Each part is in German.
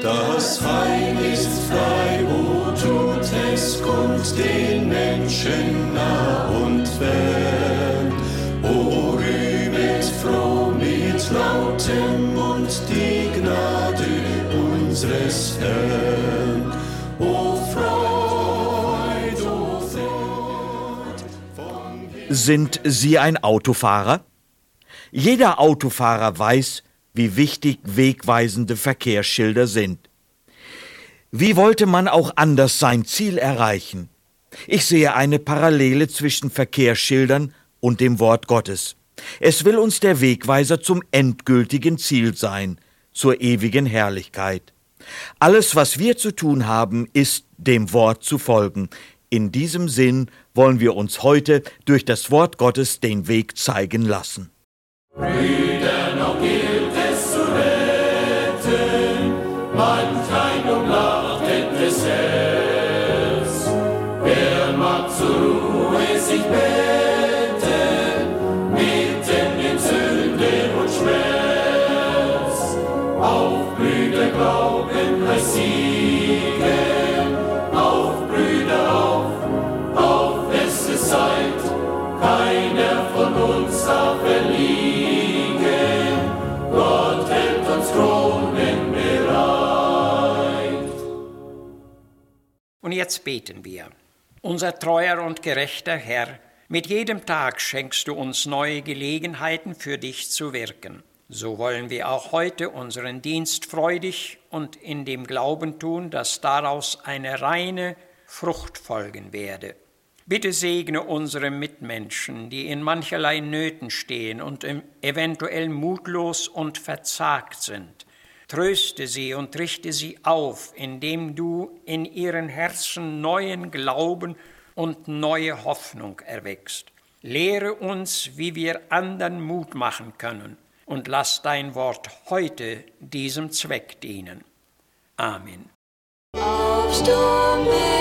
Das Heil ist frei, wo tut es, kommt den Menschen nah und fern. O rühmet froh mit lautem Mund die Gnade unseres Herrn. O Freud, o Freud. Sind Sie ein Autofahrer? Jeder Autofahrer weiß, wie wichtig wegweisende Verkehrsschilder sind. Wie wollte man auch anders sein Ziel erreichen? Ich sehe eine Parallele zwischen Verkehrsschildern und dem Wort Gottes. Es will uns der Wegweiser zum endgültigen Ziel sein, zur ewigen Herrlichkeit. Alles, was wir zu tun haben, ist dem Wort zu folgen. In diesem Sinn wollen wir uns heute durch das Wort Gottes den Weg zeigen lassen. Brüder, noch gilt Und jetzt beten wir. Unser treuer und gerechter Herr, mit jedem Tag schenkst du uns neue Gelegenheiten für dich zu wirken. So wollen wir auch heute unseren Dienst freudig und in dem Glauben tun, dass daraus eine reine Frucht folgen werde. Bitte segne unsere Mitmenschen, die in mancherlei Nöten stehen und eventuell mutlos und verzagt sind. Tröste sie und richte sie auf, indem du in ihren Herzen neuen Glauben und neue Hoffnung erweckst. Lehre uns, wie wir anderen Mut machen können und lass dein Wort heute diesem Zweck dienen. Amen. Aufsturm bewegte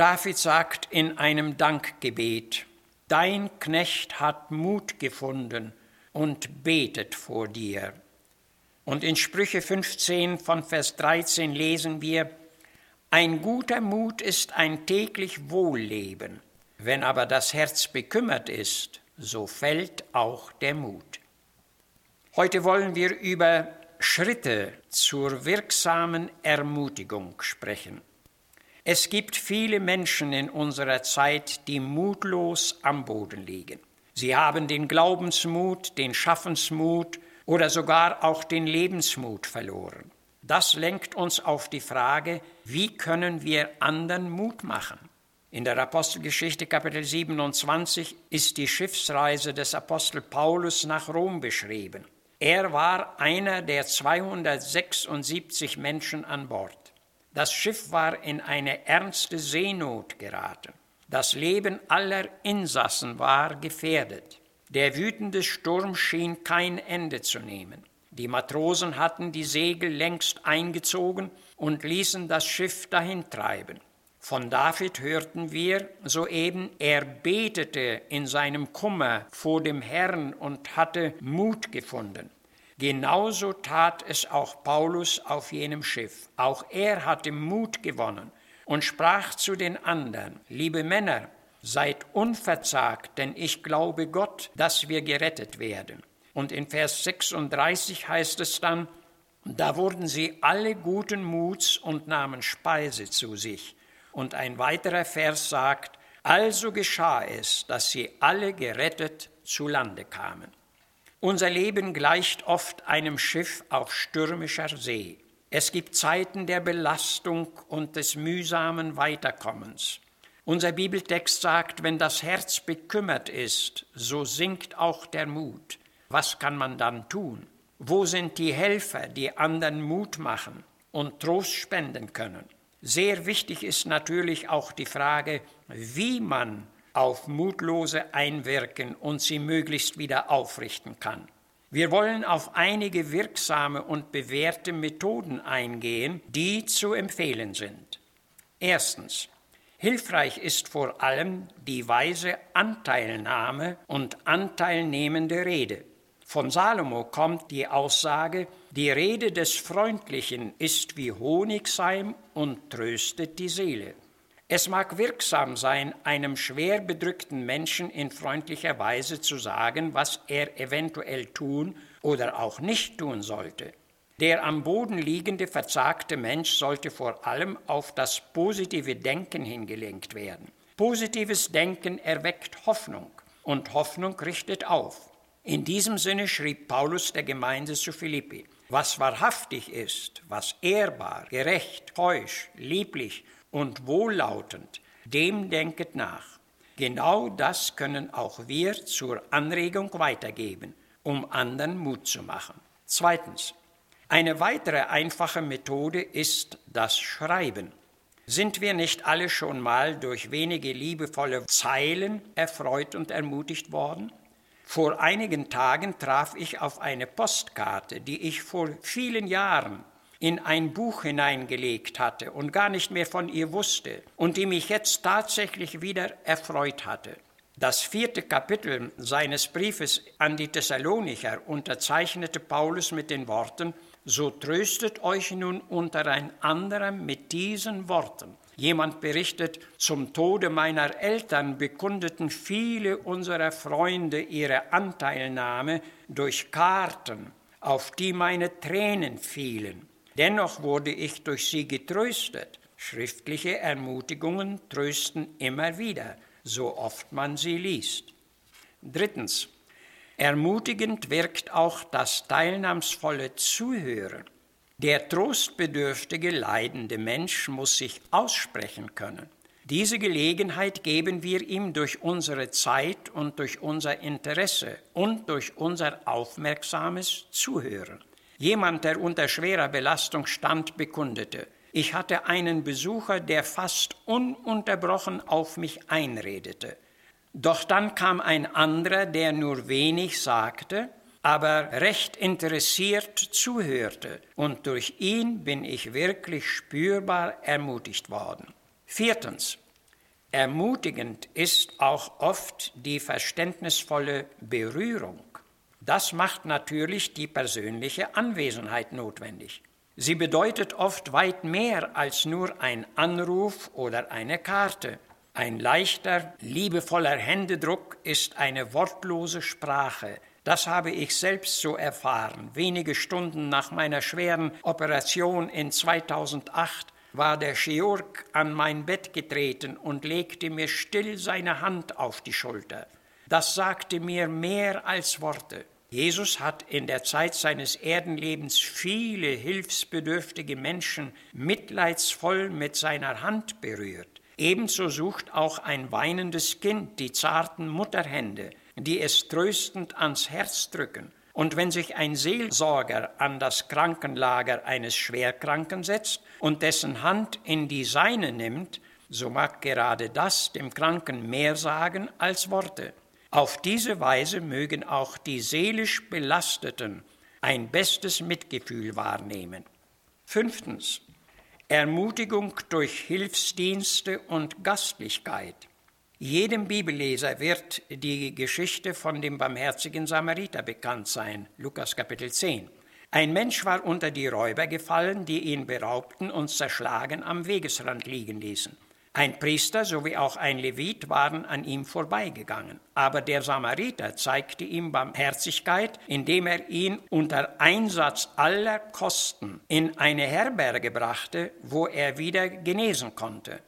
David sagt in einem Dankgebet, Dein Knecht hat Mut gefunden und betet vor dir. Und in Sprüche 15 von Vers 13 lesen wir, Ein guter Mut ist ein täglich Wohlleben, wenn aber das Herz bekümmert ist, so fällt auch der Mut. Heute wollen wir über Schritte zur wirksamen Ermutigung sprechen. Es gibt viele Menschen in unserer Zeit, die mutlos am Boden liegen. Sie haben den Glaubensmut, den Schaffensmut oder sogar auch den Lebensmut verloren. Das lenkt uns auf die Frage, wie können wir anderen Mut machen? In der Apostelgeschichte Kapitel 27 ist die Schiffsreise des Apostel Paulus nach Rom beschrieben. Er war einer der 276 Menschen an Bord. Das Schiff war in eine ernste Seenot geraten. Das Leben aller Insassen war gefährdet. Der wütende Sturm schien kein Ende zu nehmen. Die Matrosen hatten die Segel längst eingezogen und ließen das Schiff dahintreiben. Von David hörten wir soeben, er betete in seinem Kummer vor dem Herrn und hatte Mut gefunden. Genauso tat es auch Paulus auf jenem Schiff. Auch er hatte Mut gewonnen und sprach zu den anderen, liebe Männer, seid unverzagt, denn ich glaube Gott, dass wir gerettet werden. Und in Vers 36 heißt es dann, da wurden sie alle guten Muts und nahmen Speise zu sich. Und ein weiterer Vers sagt, also geschah es, dass sie alle gerettet zu Lande kamen. Unser Leben gleicht oft einem Schiff auf stürmischer See. Es gibt Zeiten der Belastung und des mühsamen Weiterkommens. Unser Bibeltext sagt, wenn das Herz bekümmert ist, so sinkt auch der Mut. Was kann man dann tun? Wo sind die Helfer, die anderen Mut machen und Trost spenden können? Sehr wichtig ist natürlich auch die Frage, wie man auf Mutlose einwirken und sie möglichst wieder aufrichten kann. Wir wollen auf einige wirksame und bewährte Methoden eingehen, die zu empfehlen sind. Erstens. Hilfreich ist vor allem die weise Anteilnahme und anteilnehmende Rede. Von Salomo kommt die Aussage, die Rede des Freundlichen ist wie Honigseim und tröstet die Seele. Es mag wirksam sein, einem schwer bedrückten Menschen in freundlicher Weise zu sagen, was er eventuell tun oder auch nicht tun sollte. Der am Boden liegende, verzagte Mensch sollte vor allem auf das positive Denken hingelenkt werden. Positives Denken erweckt Hoffnung und Hoffnung richtet auf. In diesem Sinne schrieb Paulus der Gemeinde zu Philippi, was wahrhaftig ist, was ehrbar, gerecht, keusch, lieblich und wohllautend, dem denket nach. Genau das können auch wir zur Anregung weitergeben, um anderen Mut zu machen. Zweitens. Eine weitere einfache Methode ist das Schreiben. Sind wir nicht alle schon mal durch wenige liebevolle Zeilen erfreut und ermutigt worden? Vor einigen Tagen traf ich auf eine Postkarte, die ich vor vielen Jahren in ein Buch hineingelegt hatte und gar nicht mehr von ihr wusste und die mich jetzt tatsächlich wieder erfreut hatte. Das vierte Kapitel seines Briefes an die Thessalonicher unterzeichnete Paulus mit den Worten, so tröstet euch nun untereinander mit diesen Worten. Jemand berichtet, zum Tode meiner Eltern bekundeten viele unserer Freunde ihre Anteilnahme durch Karten, auf die meine Tränen fielen. Dennoch wurde ich durch sie getröstet. Schriftliche Ermutigungen trösten immer wieder, so oft man sie liest. Drittens. Ermutigend wirkt auch das teilnahmsvolle Zuhören. Der trostbedürftige, leidende Mensch muss sich aussprechen können. Diese Gelegenheit geben wir ihm durch unsere Zeit und durch unser Interesse und durch unser aufmerksames Zuhören. Jemand, der unter schwerer Belastung stand, bekundete, ich hatte einen Besucher, der fast ununterbrochen auf mich einredete. Doch dann kam ein anderer, der nur wenig sagte, aber recht interessiert zuhörte, und durch ihn bin ich wirklich spürbar ermutigt worden. Viertens. Ermutigend ist auch oft die verständnisvolle Berührung. Das macht natürlich die persönliche Anwesenheit notwendig. Sie bedeutet oft weit mehr als nur ein Anruf oder eine Karte. Ein leichter, liebevoller Händedruck ist eine wortlose Sprache, das habe ich selbst so erfahren. Wenige Stunden nach meiner schweren Operation in 2008 war der Chirurg an mein Bett getreten und legte mir still seine Hand auf die Schulter. Das sagte mir mehr als Worte. Jesus hat in der Zeit seines Erdenlebens viele hilfsbedürftige Menschen mitleidsvoll mit seiner Hand berührt. Ebenso sucht auch ein weinendes Kind die zarten Mutterhände, die es tröstend ans Herz drücken. Und wenn sich ein Seelsorger an das Krankenlager eines Schwerkranken setzt und dessen Hand in die seine nimmt, so mag gerade das dem Kranken mehr sagen als Worte. Auf diese Weise mögen auch die seelisch Belasteten ein bestes Mitgefühl wahrnehmen. Fünftens. Ermutigung durch Hilfsdienste und Gastlichkeit. Jedem Bibelleser wird die Geschichte von dem barmherzigen Samariter bekannt sein, Lukas Kapitel 10. Ein Mensch war unter die Räuber gefallen, die ihn beraubten und zerschlagen am Wegesrand liegen ließen. Ein Priester sowie auch ein Levit waren an ihm vorbeigegangen, aber der Samariter zeigte ihm Barmherzigkeit, indem er ihn unter Einsatz aller Kosten in eine Herberge brachte, wo er wieder genesen konnte.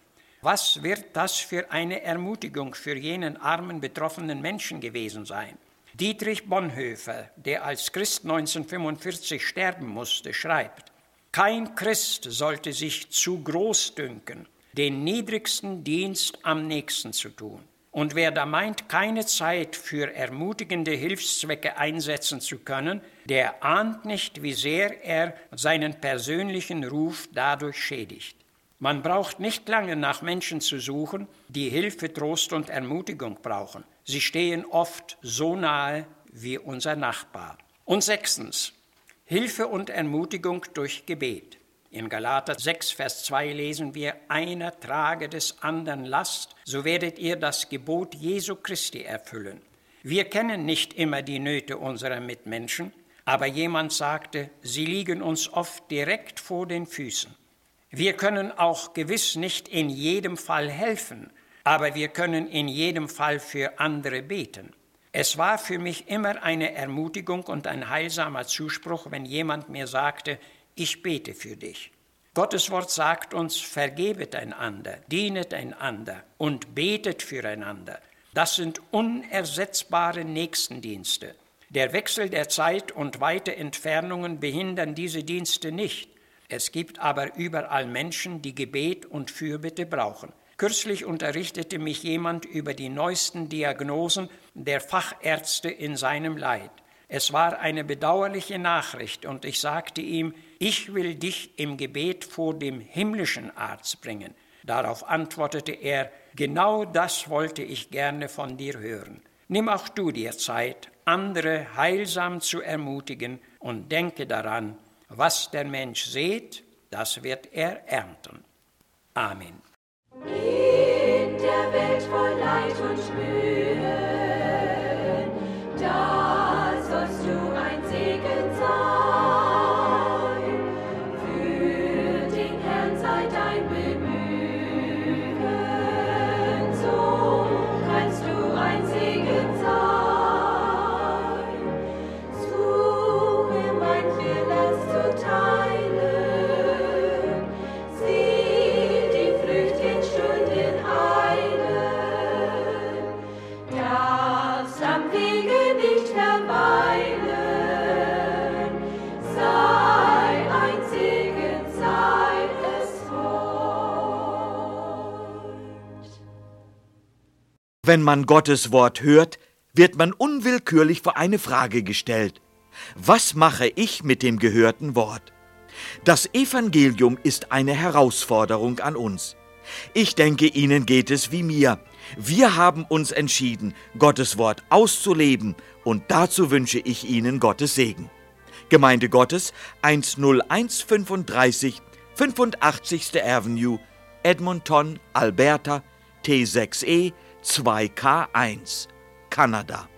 Was wird das für eine Ermutigung für jenen armen betroffenen Menschen gewesen sein? Dietrich Bonhoeffer, der als Christ 1945 sterben musste, schreibt, kein Christ sollte sich zu groß dünken, den niedrigsten Dienst am nächsten zu tun. Und wer da meint, keine Zeit für ermutigende Hilfszwecke einsetzen zu können, der ahnt nicht, wie sehr er seinen persönlichen Ruf dadurch schädigt. Man braucht nicht lange nach Menschen zu suchen, die Hilfe, Trost und Ermutigung brauchen. Sie stehen oft so nahe wie unser Nachbar. Und sechstens, Hilfe und Ermutigung durch Gebet. In Galater 6, Vers 2 lesen wir, einer trage des anderen Last, so werdet ihr das Gebot Jesu Christi erfüllen. Wir kennen nicht immer die Nöte unserer Mitmenschen, aber jemand sagte, sie liegen uns oft direkt vor den Füßen. Wir können auch gewiss nicht in jedem Fall helfen, aber wir können in jedem Fall für andere beten. Es war für mich immer eine Ermutigung und ein heilsamer Zuspruch, wenn jemand mir sagte, ich bete für dich. Gottes Wort sagt uns, vergebet einander, dienet einander und betet füreinander. Das sind unersetzbare Nächstendienste. Der Wechsel der Zeit und weite Entfernungen behindern diese Dienste nicht. Es gibt aber überall Menschen, die Gebet und Fürbitte brauchen. Kürzlich unterrichtete mich jemand über die neuesten Diagnosen der Fachärzte in seinem Leid. Es war eine bedauerliche Nachricht und ich sagte ihm, ich will dich im Gebet vor dem himmlischen Arzt bringen. Darauf antwortete er, genau das wollte ich gerne von dir hören. Nimm auch du dir Zeit, andere heilsam zu ermutigen und denke daran, was der Mensch sät, das wird er ernten. Amen. In der Welt voll Leid und Mühe, Wenn man Gottes Wort hört, wird man unwillkürlich vor eine Frage gestellt. Was mache ich mit dem gehörten Wort? Das Evangelium ist eine Herausforderung an uns. Ich denke, Ihnen geht es wie mir. Wir haben uns entschieden, Gottes Wort auszuleben und dazu wünsche ich Ihnen Gottes Segen. Gemeinde Gottes 10135 85. Avenue, Edmonton, Alberta, T6E 2K1, Kanada.